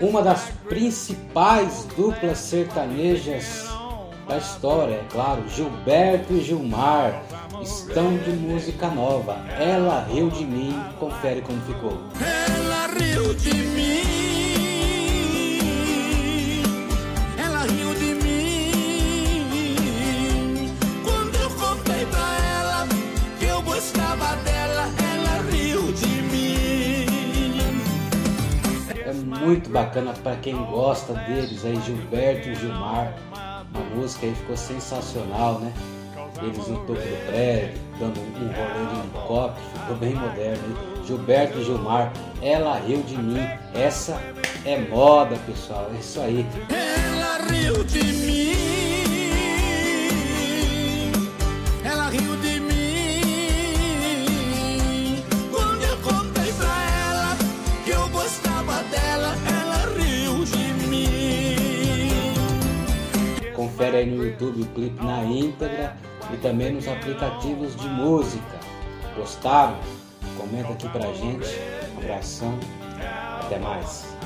uma das principais duplas sertanejas da história, é claro, Gilberto e Gilmar estão de música nova. Ela riu de mim, confere como ficou. Muito bacana para quem gosta deles aí, Gilberto e Gilmar. A música aí ficou sensacional, né? Eles no topo do prédio, dando um rolê de helicóptero, ficou bem moderno. Hein? Gilberto e Gilmar, ela riu de mim. Essa é moda, pessoal. É isso aí. Confere aí no YouTube o clipe na íntegra e também nos aplicativos de música. Gostaram? Comenta aqui pra gente. Um abração. Até mais.